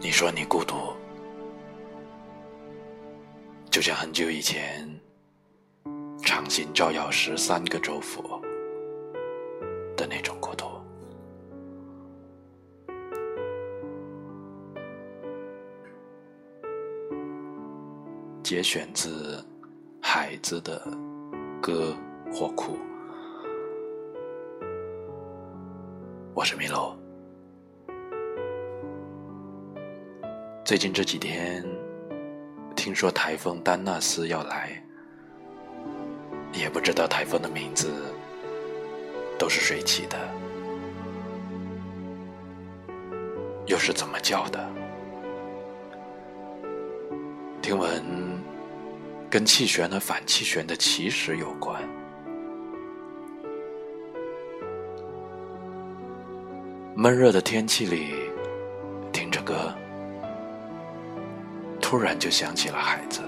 你说你孤独，就像很久以前，长信照耀十三个州府。节选自孩子的歌或哭。我是米楼。最近这几天，听说台风丹纳斯要来，也不知道台风的名字都是谁起的，又是怎么叫的？听闻跟气旋和反气旋的起始有关。闷热的天气里，听着歌。突然就想起了孩子，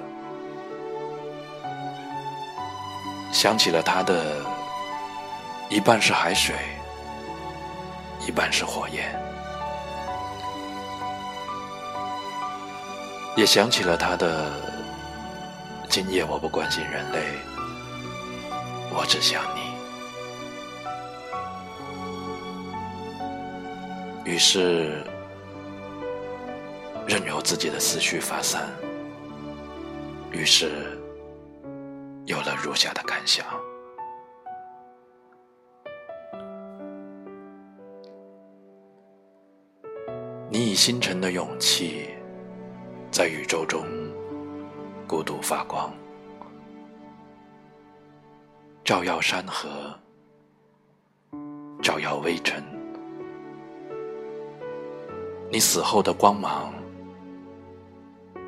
想起了他的一半是海水，一半是火焰，也想起了他的今夜我不关心人类，我只想你。于是。任由自己的思绪发散，于是有了如下的感想：你以星辰的勇气，在宇宙中孤独发光，照耀山河，照耀微尘。你死后的光芒。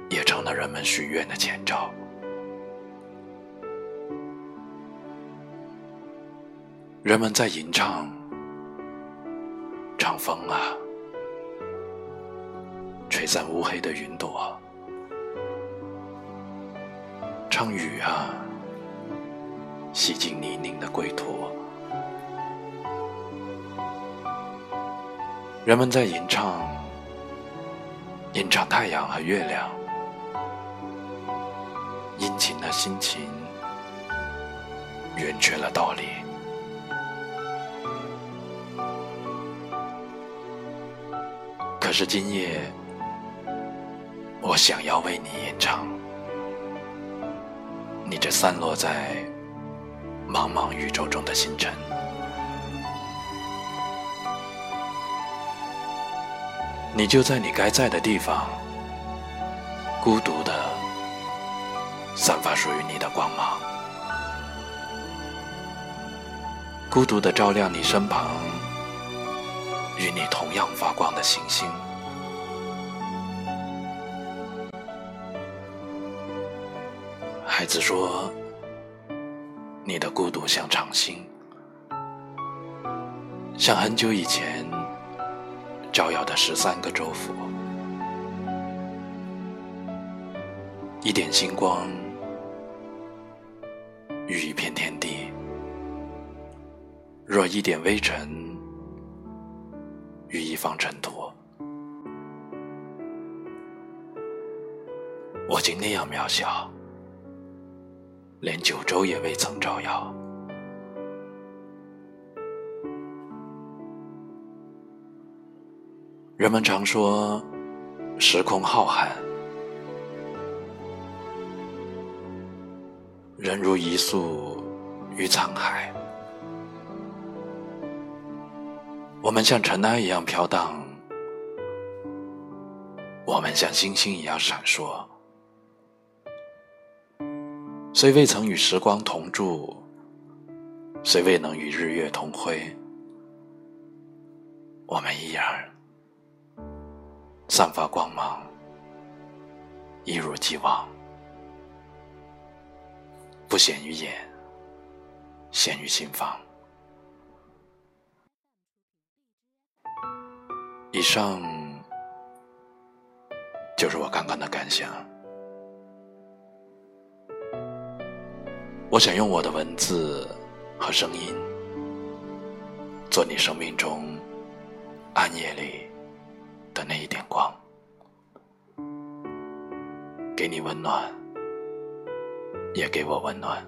也成了人们许愿的前兆。人们在吟唱，唱风啊，吹散乌黑的云朵；唱雨啊，洗净泥泞的归途。人们在吟唱，吟唱太阳和月亮。殷勤的心情，圆缺了道理。可是今夜，我想要为你吟唱，你这散落在茫茫宇宙中的星辰。你就在你该在的地方，孤独的。散发属于你的光芒，孤独的照亮你身旁与你同样发光的星星。孩子说：“你的孤独像长星，像很久以前照耀的十三个州府，一点星光。”与一片天地，若一点微尘，与一方尘土，我竟那样渺小，连九州也未曾照耀。人们常说，时空浩瀚。人如一粟于沧海，我们像尘埃一样飘荡，我们像星星一样闪烁。虽未曾与时光同住，虽未能与日月同辉，我们依然散发光芒，一如既往。不显于眼，显于心房。以上就是我刚刚的感想。我想用我的文字和声音，做你生命中暗夜里的那一点光，给你温暖，也给我温暖。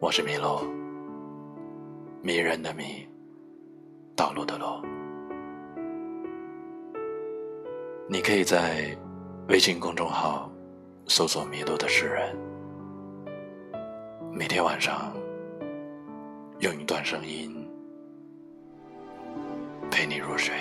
我是麋鹿，迷人的迷，道路的路。你可以在。微信公众号搜索“迷路的诗人”，每天晚上用一段声音陪你入睡。